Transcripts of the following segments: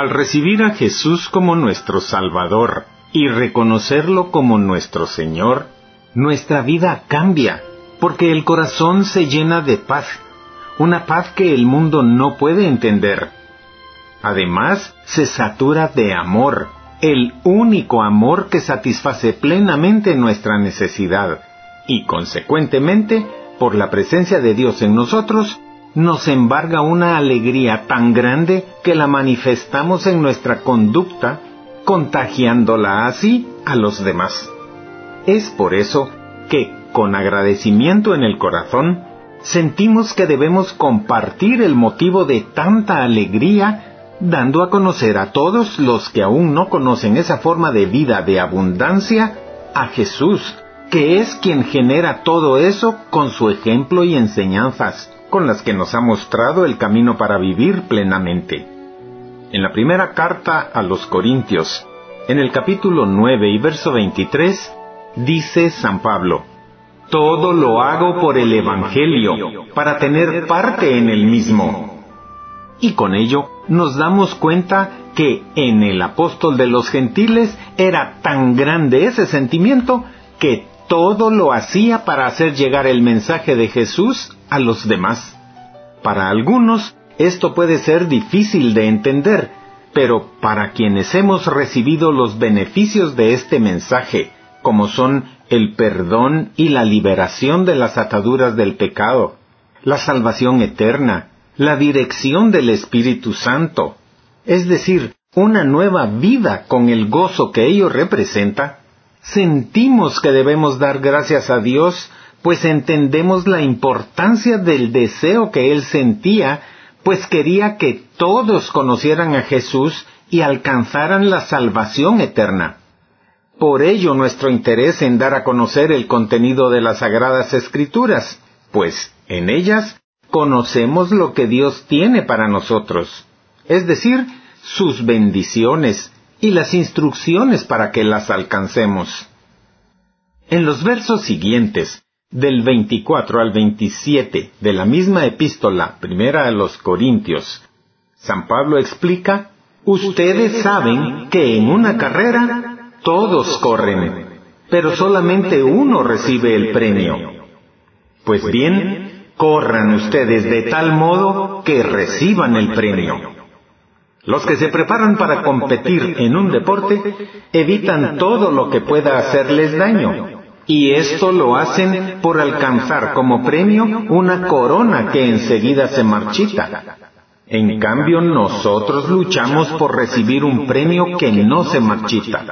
Al recibir a Jesús como nuestro Salvador y reconocerlo como nuestro Señor, nuestra vida cambia, porque el corazón se llena de paz, una paz que el mundo no puede entender. Además, se satura de amor, el único amor que satisface plenamente nuestra necesidad, y consecuentemente, por la presencia de Dios en nosotros, nos embarga una alegría tan grande que la manifestamos en nuestra conducta, contagiándola así a los demás. Es por eso que, con agradecimiento en el corazón, sentimos que debemos compartir el motivo de tanta alegría, dando a conocer a todos los que aún no conocen esa forma de vida de abundancia a Jesús, que es quien genera todo eso con su ejemplo y enseñanzas con las que nos ha mostrado el camino para vivir plenamente. En la primera carta a los Corintios, en el capítulo 9 y verso 23, dice San Pablo, Todo lo hago por el Evangelio, para tener parte en el mismo. Y con ello nos damos cuenta que en el apóstol de los gentiles era tan grande ese sentimiento que todo lo hacía para hacer llegar el mensaje de Jesús a los demás. Para algunos esto puede ser difícil de entender, pero para quienes hemos recibido los beneficios de este mensaje, como son el perdón y la liberación de las ataduras del pecado, la salvación eterna, la dirección del Espíritu Santo, es decir, una nueva vida con el gozo que ello representa, sentimos que debemos dar gracias a Dios, pues entendemos la importancia del deseo que Él sentía, pues quería que todos conocieran a Jesús y alcanzaran la salvación eterna. Por ello nuestro interés en dar a conocer el contenido de las Sagradas Escrituras, pues en ellas conocemos lo que Dios tiene para nosotros, es decir, sus bendiciones, y las instrucciones para que las alcancemos. En los versos siguientes, del 24 al 27 de la misma epístola primera a los Corintios, San Pablo explica, Ustedes saben que en una carrera todos corren, pero solamente uno recibe el premio. Pues bien, corran ustedes de tal modo que reciban el premio. Los que se preparan para competir en un deporte evitan todo lo que pueda hacerles daño, y esto lo hacen por alcanzar como premio una corona que enseguida se marchita. En cambio, nosotros luchamos por recibir un premio que no se marchita.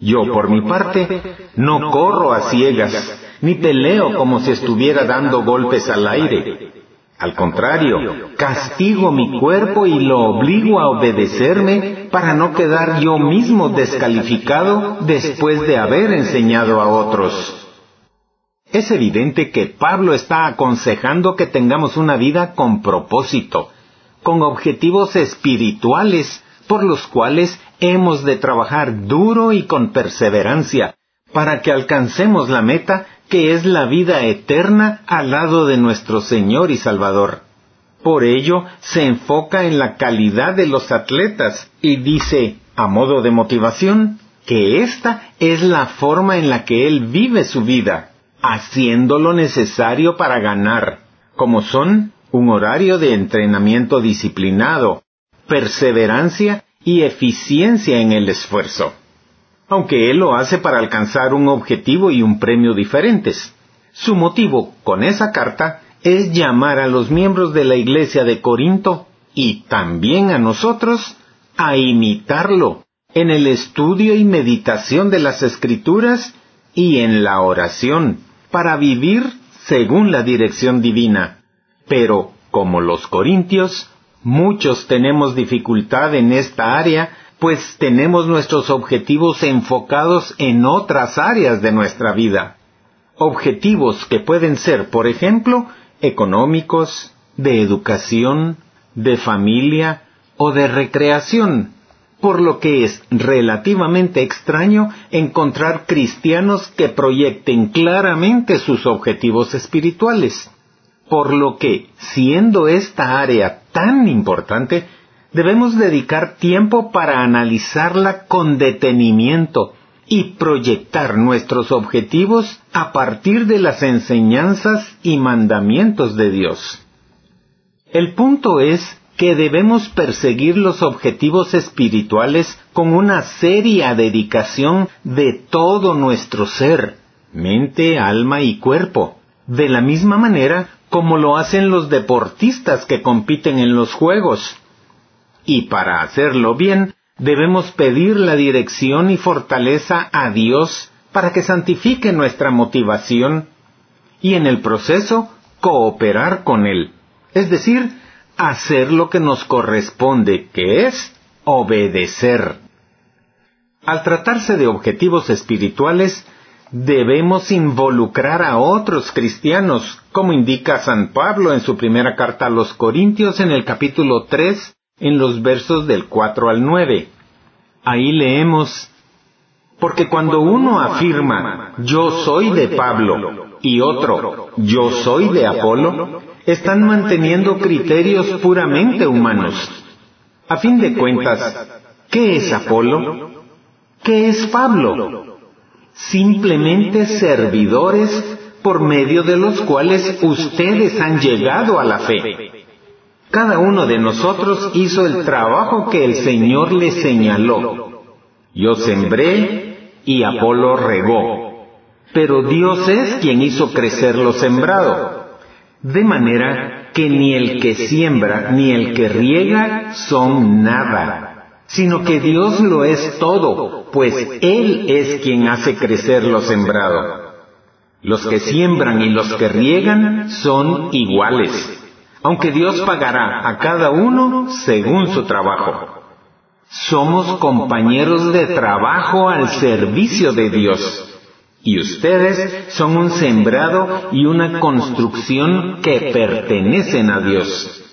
Yo, por mi parte, no corro a ciegas, ni peleo como si estuviera dando golpes al aire al contrario, castigo mi cuerpo y lo obligo a obedecerme para no quedar yo mismo descalificado después de haber enseñado a otros. Es evidente que Pablo está aconsejando que tengamos una vida con propósito, con objetivos espirituales por los cuales hemos de trabajar duro y con perseverancia para que alcancemos la meta que es la vida eterna al lado de nuestro Señor y Salvador. Por ello, se enfoca en la calidad de los atletas y dice, a modo de motivación, que esta es la forma en la que él vive su vida, haciendo lo necesario para ganar, como son un horario de entrenamiento disciplinado, perseverancia y eficiencia en el esfuerzo aunque él lo hace para alcanzar un objetivo y un premio diferentes. Su motivo con esa carta es llamar a los miembros de la iglesia de Corinto y también a nosotros a imitarlo en el estudio y meditación de las escrituras y en la oración para vivir según la dirección divina. Pero, como los corintios, muchos tenemos dificultad en esta área pues tenemos nuestros objetivos enfocados en otras áreas de nuestra vida. Objetivos que pueden ser, por ejemplo, económicos, de educación, de familia o de recreación, por lo que es relativamente extraño encontrar cristianos que proyecten claramente sus objetivos espirituales. Por lo que, siendo esta área tan importante, debemos dedicar tiempo para analizarla con detenimiento y proyectar nuestros objetivos a partir de las enseñanzas y mandamientos de Dios. El punto es que debemos perseguir los objetivos espirituales con una seria dedicación de todo nuestro ser, mente, alma y cuerpo, de la misma manera como lo hacen los deportistas que compiten en los juegos. Y para hacerlo bien, debemos pedir la dirección y fortaleza a Dios para que santifique nuestra motivación y en el proceso cooperar con Él, es decir, hacer lo que nos corresponde, que es obedecer. Al tratarse de objetivos espirituales, debemos involucrar a otros cristianos, como indica San Pablo en su primera carta a los Corintios en el capítulo 3, en los versos del 4 al 9. Ahí leemos, porque cuando uno afirma, yo soy de Pablo, y otro, yo soy de Apolo, están manteniendo criterios puramente humanos. A fin de cuentas, ¿qué es Apolo? ¿Qué es Pablo? Simplemente servidores por medio de los cuales ustedes han llegado a la fe. Cada uno de nosotros hizo el trabajo que el Señor le señaló. Yo sembré y Apolo regó. Pero Dios es quien hizo crecer lo sembrado. De manera que ni el que siembra ni el que riega son nada, sino que Dios lo es todo, pues Él es quien hace crecer lo sembrado. Los que siembran y los que riegan son iguales aunque Dios pagará a cada uno según su trabajo. Somos compañeros de trabajo al servicio de Dios. Y ustedes son un sembrado y una construcción que pertenecen a Dios.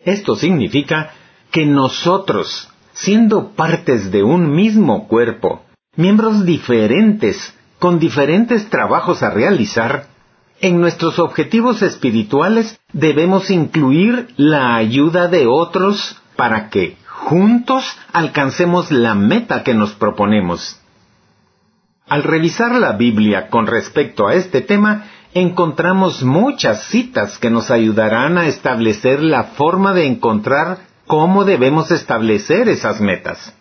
Esto significa que nosotros, siendo partes de un mismo cuerpo, miembros diferentes, con diferentes trabajos a realizar, en nuestros objetivos espirituales debemos incluir la ayuda de otros para que juntos alcancemos la meta que nos proponemos. Al revisar la Biblia con respecto a este tema, encontramos muchas citas que nos ayudarán a establecer la forma de encontrar cómo debemos establecer esas metas.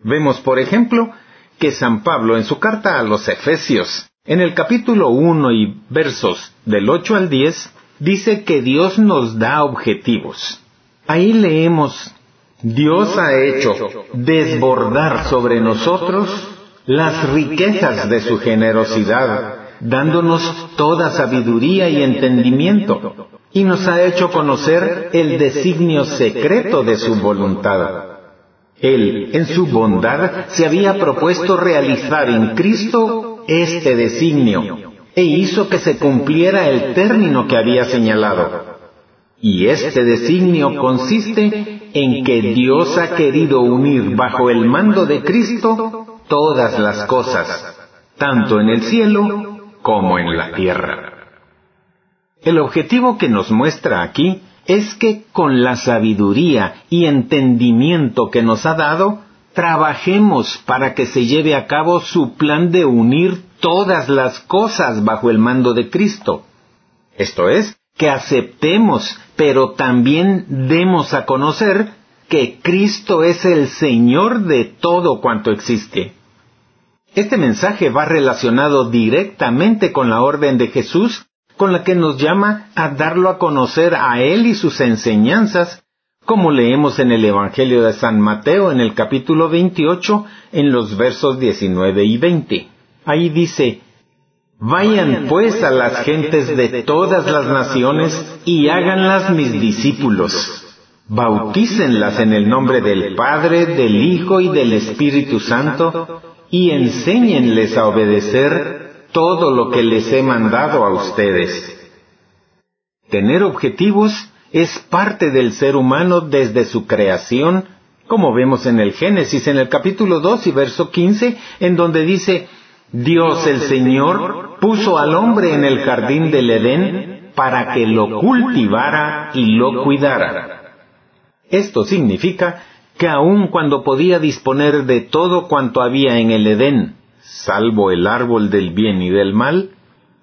Vemos, por ejemplo, que San Pablo en su carta a los Efesios en el capítulo 1 y versos del 8 al 10, dice que Dios nos da objetivos. Ahí leemos, Dios ha hecho desbordar sobre nosotros las riquezas de su generosidad, dándonos toda sabiduría y entendimiento, y nos ha hecho conocer el designio secreto de su voluntad. Él, en su bondad, se había propuesto realizar en Cristo este designio e hizo que se cumpliera el término que había señalado. Y este designio consiste en que Dios ha querido unir bajo el mando de Cristo todas las cosas, tanto en el cielo como en la tierra. El objetivo que nos muestra aquí es que con la sabiduría y entendimiento que nos ha dado, trabajemos para que se lleve a cabo su plan de unir todas las cosas bajo el mando de Cristo. Esto es, que aceptemos, pero también demos a conocer que Cristo es el Señor de todo cuanto existe. Este mensaje va relacionado directamente con la orden de Jesús, con la que nos llama a darlo a conocer a Él y sus enseñanzas como leemos en el Evangelio de San Mateo en el capítulo 28 en los versos 19 y 20. Ahí dice, Vayan pues a las gentes de todas las naciones y háganlas mis discípulos. Bautícenlas en el nombre del Padre, del Hijo y del Espíritu Santo y enséñenles a obedecer todo lo que les he mandado a ustedes. Tener objetivos es parte del ser humano desde su creación, como vemos en el Génesis, en el capítulo 2 y verso 15, en donde dice, Dios el Señor puso al hombre en el jardín del Edén para que lo cultivara y lo cuidara. Esto significa que aun cuando podía disponer de todo cuanto había en el Edén, salvo el árbol del bien y del mal,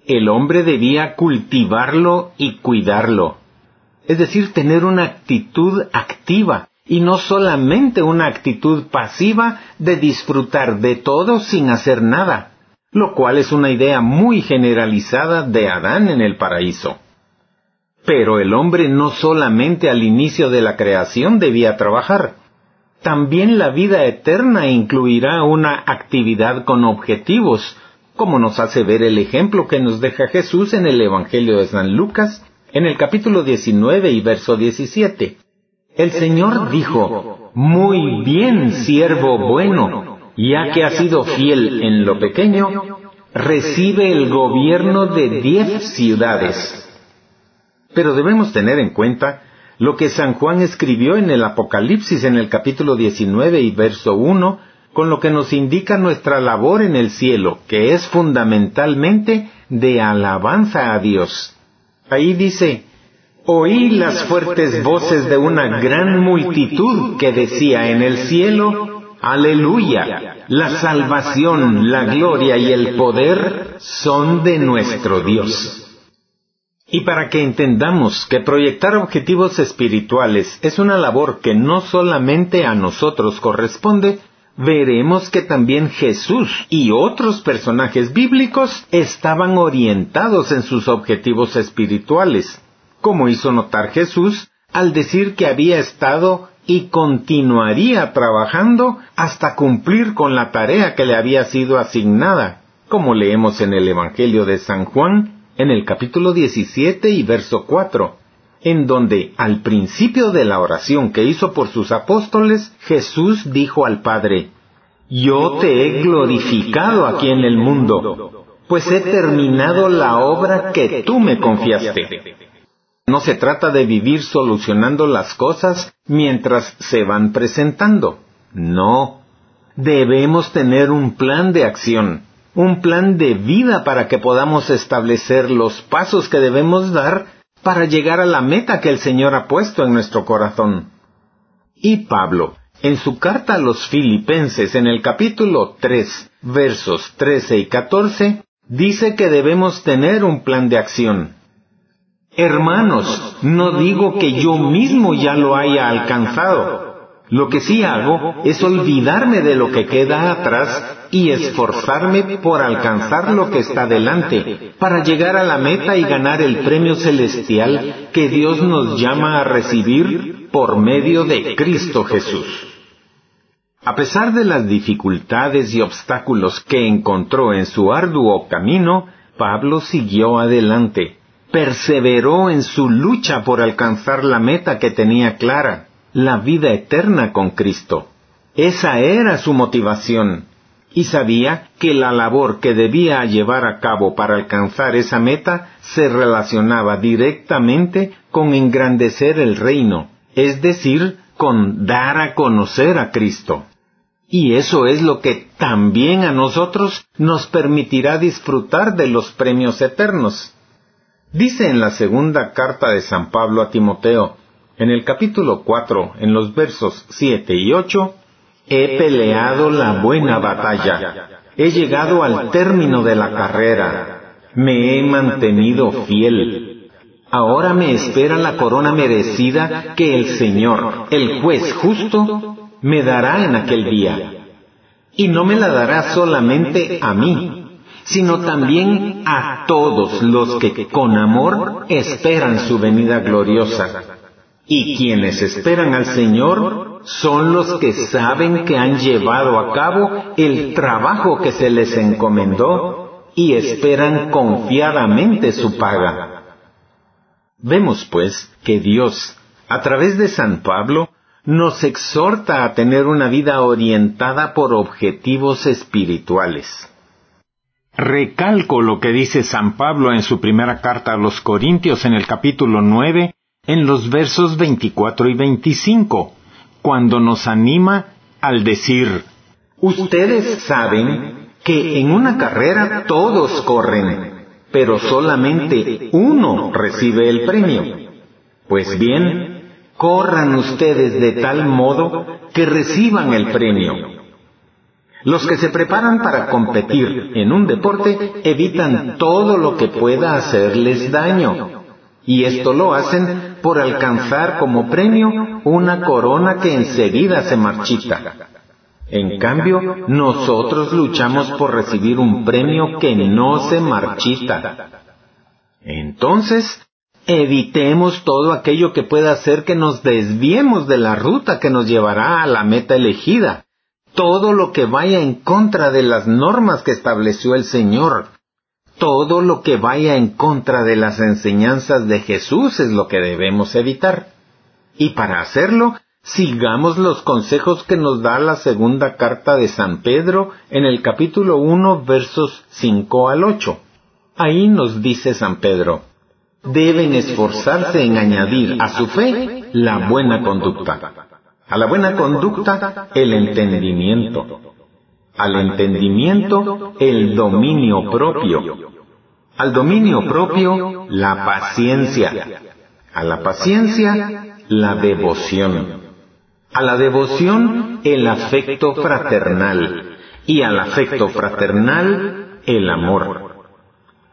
el hombre debía cultivarlo y cuidarlo. Es decir, tener una actitud activa y no solamente una actitud pasiva de disfrutar de todo sin hacer nada, lo cual es una idea muy generalizada de Adán en el paraíso. Pero el hombre no solamente al inicio de la creación debía trabajar, también la vida eterna incluirá una actividad con objetivos, como nos hace ver el ejemplo que nos deja Jesús en el Evangelio de San Lucas, en el capítulo 19 y verso 17. El Señor dijo, Muy bien, siervo bueno, ya que has sido fiel en lo pequeño, recibe el gobierno de diez ciudades. Pero debemos tener en cuenta lo que San Juan escribió en el Apocalipsis en el capítulo 19 y verso 1, con lo que nos indica nuestra labor en el cielo, que es fundamentalmente de alabanza a Dios. Ahí dice, oí las fuertes voces de una gran multitud que decía en el cielo, Aleluya, la salvación, la gloria y el poder son de nuestro Dios. Y para que entendamos que proyectar objetivos espirituales es una labor que no solamente a nosotros corresponde, veremos que también Jesús y otros personajes bíblicos estaban orientados en sus objetivos espirituales, como hizo notar Jesús al decir que había estado y continuaría trabajando hasta cumplir con la tarea que le había sido asignada, como leemos en el Evangelio de San Juan en el capítulo 17 y verso 4, en donde al principio de la oración que hizo por sus apóstoles, Jesús dijo al Padre, Yo te he glorificado aquí en el mundo, pues he terminado la obra que tú me confiaste. No se trata de vivir solucionando las cosas mientras se van presentando. No. Debemos tener un plan de acción un plan de vida para que podamos establecer los pasos que debemos dar para llegar a la meta que el Señor ha puesto en nuestro corazón. Y Pablo, en su carta a los filipenses en el capítulo 3, versos 13 y 14, dice que debemos tener un plan de acción. Hermanos, no digo que yo mismo ya lo haya alcanzado, lo que sí hago es olvidarme de lo que queda atrás y esforzarme por alcanzar lo que está delante, para llegar a la meta y ganar el premio celestial que Dios nos llama a recibir por medio de Cristo Jesús. A pesar de las dificultades y obstáculos que encontró en su arduo camino, Pablo siguió adelante, perseveró en su lucha por alcanzar la meta que tenía clara, la vida eterna con Cristo. Esa era su motivación, y sabía que la labor que debía llevar a cabo para alcanzar esa meta se relacionaba directamente con engrandecer el reino, es decir, con dar a conocer a Cristo. Y eso es lo que también a nosotros nos permitirá disfrutar de los premios eternos. Dice en la segunda carta de San Pablo a Timoteo, en el capítulo 4, en los versos 7 y 8, He peleado la buena batalla, he llegado al término de la carrera, me he mantenido fiel. Ahora me espera la corona merecida que el Señor, el juez justo, me dará en aquel día. Y no me la dará solamente a mí, sino también a todos los que con amor esperan su venida gloriosa y quienes esperan al Señor son los que saben que han llevado a cabo el trabajo que se les encomendó y esperan confiadamente su paga. Vemos pues que Dios, a través de San Pablo, nos exhorta a tener una vida orientada por objetivos espirituales. Recalco lo que dice San Pablo en su primera carta a los Corintios en el capítulo 9, en los versos 24 y 25, cuando nos anima al decir, Ustedes saben que en una carrera todos corren, pero solamente uno recibe el premio. Pues bien, corran ustedes de tal modo que reciban el premio. Los que se preparan para competir en un deporte evitan todo lo que pueda hacerles daño. Y esto lo hacen por alcanzar como premio una corona que enseguida se marchita. En cambio, nosotros luchamos por recibir un premio que no se marchita. Entonces, evitemos todo aquello que pueda hacer que nos desviemos de la ruta que nos llevará a la meta elegida. Todo lo que vaya en contra de las normas que estableció el Señor. Todo lo que vaya en contra de las enseñanzas de Jesús es lo que debemos evitar. Y para hacerlo, sigamos los consejos que nos da la segunda carta de San Pedro en el capítulo 1 versos 5 al 8. Ahí nos dice San Pedro, deben esforzarse en añadir a su fe la buena conducta. A la buena conducta, el entendimiento. Al entendimiento, el dominio propio. Al dominio propio, la paciencia. A la paciencia, la devoción. A la devoción, el afecto fraternal. Y al afecto fraternal, el amor.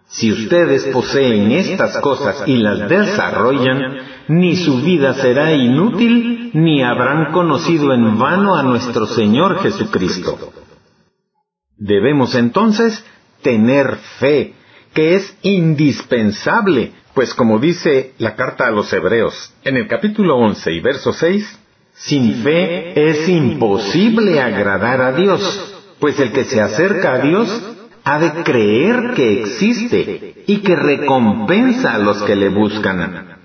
Si ustedes poseen estas cosas y las desarrollan, ni su vida será inútil, ni habrán conocido en vano a nuestro Señor Jesucristo. Debemos entonces tener fe, que es indispensable, pues como dice la carta a los Hebreos en el capítulo 11 y verso 6, sin fe es imposible agradar a Dios, pues el que se acerca a Dios ha de creer que existe y que recompensa a los que le buscan.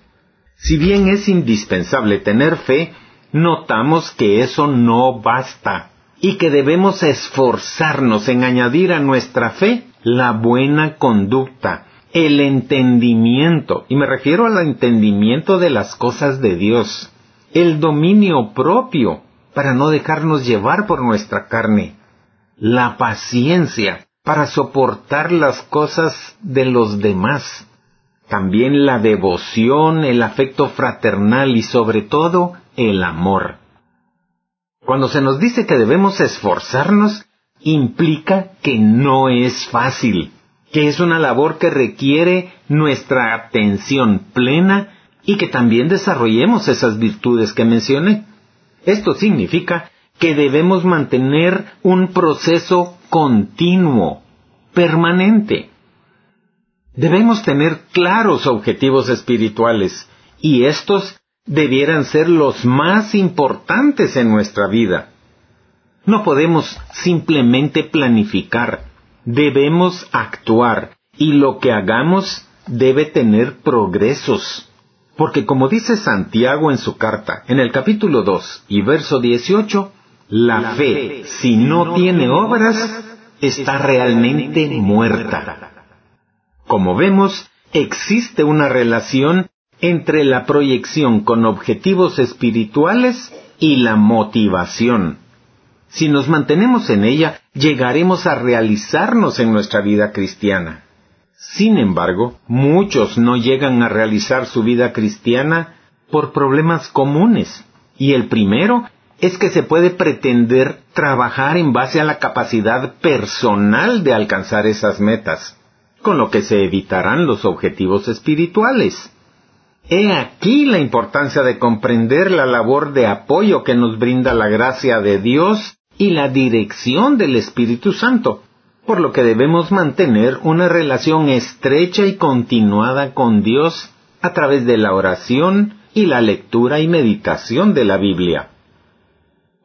Si bien es indispensable tener fe, notamos que eso no basta y que debemos esforzarnos en añadir a nuestra fe la buena conducta, el entendimiento, y me refiero al entendimiento de las cosas de Dios, el dominio propio, para no dejarnos llevar por nuestra carne, la paciencia, para soportar las cosas de los demás. También la devoción, el afecto fraternal y sobre todo el amor. Cuando se nos dice que debemos esforzarnos, implica que no es fácil, que es una labor que requiere nuestra atención plena y que también desarrollemos esas virtudes que mencioné. Esto significa que debemos mantener un proceso continuo, permanente. Debemos tener claros objetivos espirituales y estos debieran ser los más importantes en nuestra vida. No podemos simplemente planificar, debemos actuar y lo que hagamos debe tener progresos. Porque como dice Santiago en su carta, en el capítulo 2 y verso 18, la fe, si no tiene obras, está realmente muerta. Como vemos, existe una relación entre la proyección con objetivos espirituales y la motivación. Si nos mantenemos en ella, llegaremos a realizarnos en nuestra vida cristiana. Sin embargo, muchos no llegan a realizar su vida cristiana por problemas comunes, y el primero es que se puede pretender trabajar en base a la capacidad personal de alcanzar esas metas, con lo que se evitarán los objetivos espirituales. He aquí la importancia de comprender la labor de apoyo que nos brinda la gracia de Dios y la dirección del Espíritu Santo, por lo que debemos mantener una relación estrecha y continuada con Dios a través de la oración y la lectura y meditación de la Biblia.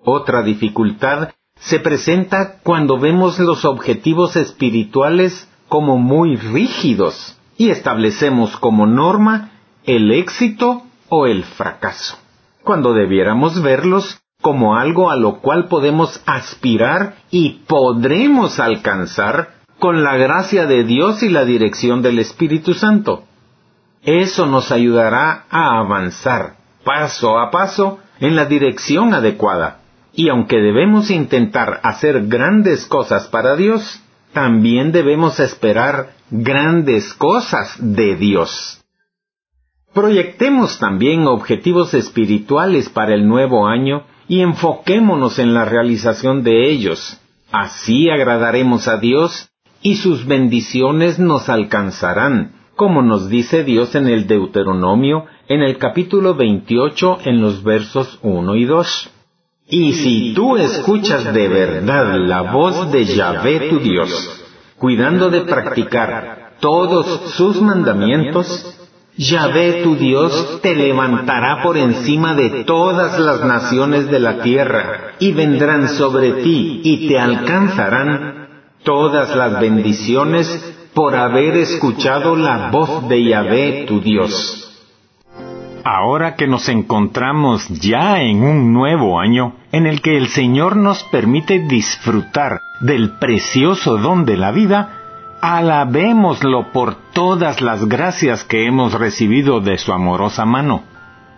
Otra dificultad se presenta cuando vemos los objetivos espirituales como muy rígidos y establecemos como norma el éxito o el fracaso, cuando debiéramos verlos como algo a lo cual podemos aspirar y podremos alcanzar con la gracia de Dios y la dirección del Espíritu Santo. Eso nos ayudará a avanzar paso a paso en la dirección adecuada y aunque debemos intentar hacer grandes cosas para Dios, también debemos esperar grandes cosas de Dios. Proyectemos también objetivos espirituales para el nuevo año y enfoquémonos en la realización de ellos. Así agradaremos a Dios y sus bendiciones nos alcanzarán, como nos dice Dios en el Deuteronomio en el capítulo 28 en los versos 1 y 2. Y si tú escuchas de verdad la voz de Yahvé tu Dios, cuidando de practicar todos sus mandamientos, Yahvé tu Dios te levantará por encima de todas las naciones de la tierra, y vendrán sobre ti y te alcanzarán todas las bendiciones por haber escuchado la voz de Yahvé tu Dios. Ahora que nos encontramos ya en un nuevo año, en el que el Señor nos permite disfrutar del precioso don de la vida, alabémoslo por todas las gracias que hemos recibido de su amorosa mano,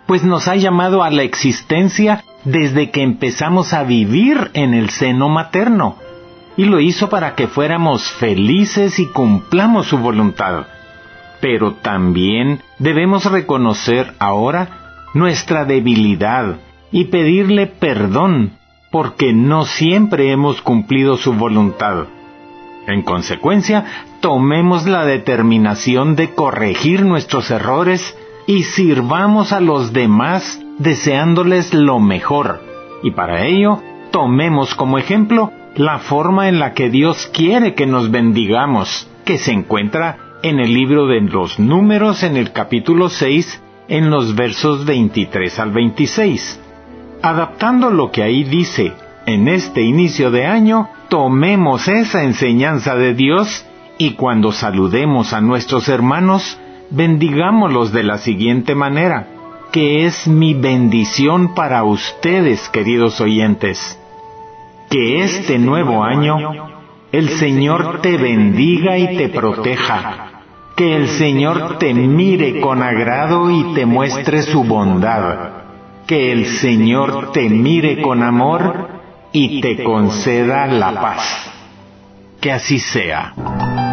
pues nos ha llamado a la existencia desde que empezamos a vivir en el seno materno, y lo hizo para que fuéramos felices y cumplamos su voluntad. Pero también debemos reconocer ahora nuestra debilidad y pedirle perdón porque no siempre hemos cumplido su voluntad. En consecuencia, tomemos la determinación de corregir nuestros errores y sirvamos a los demás deseándoles lo mejor. Y para ello, tomemos como ejemplo la forma en la que Dios quiere que nos bendigamos, que se encuentra en el libro de los números en el capítulo 6, en los versos 23 al 26. Adaptando lo que ahí dice en este inicio de año, tomemos esa enseñanza de Dios y cuando saludemos a nuestros hermanos, bendigámoslos de la siguiente manera, que es mi bendición para ustedes, queridos oyentes. Que este nuevo año el Señor te bendiga y te proteja. Que el Señor te mire con agrado y te muestre su bondad. Que el Señor te mire con amor y te conceda la paz. Que así sea.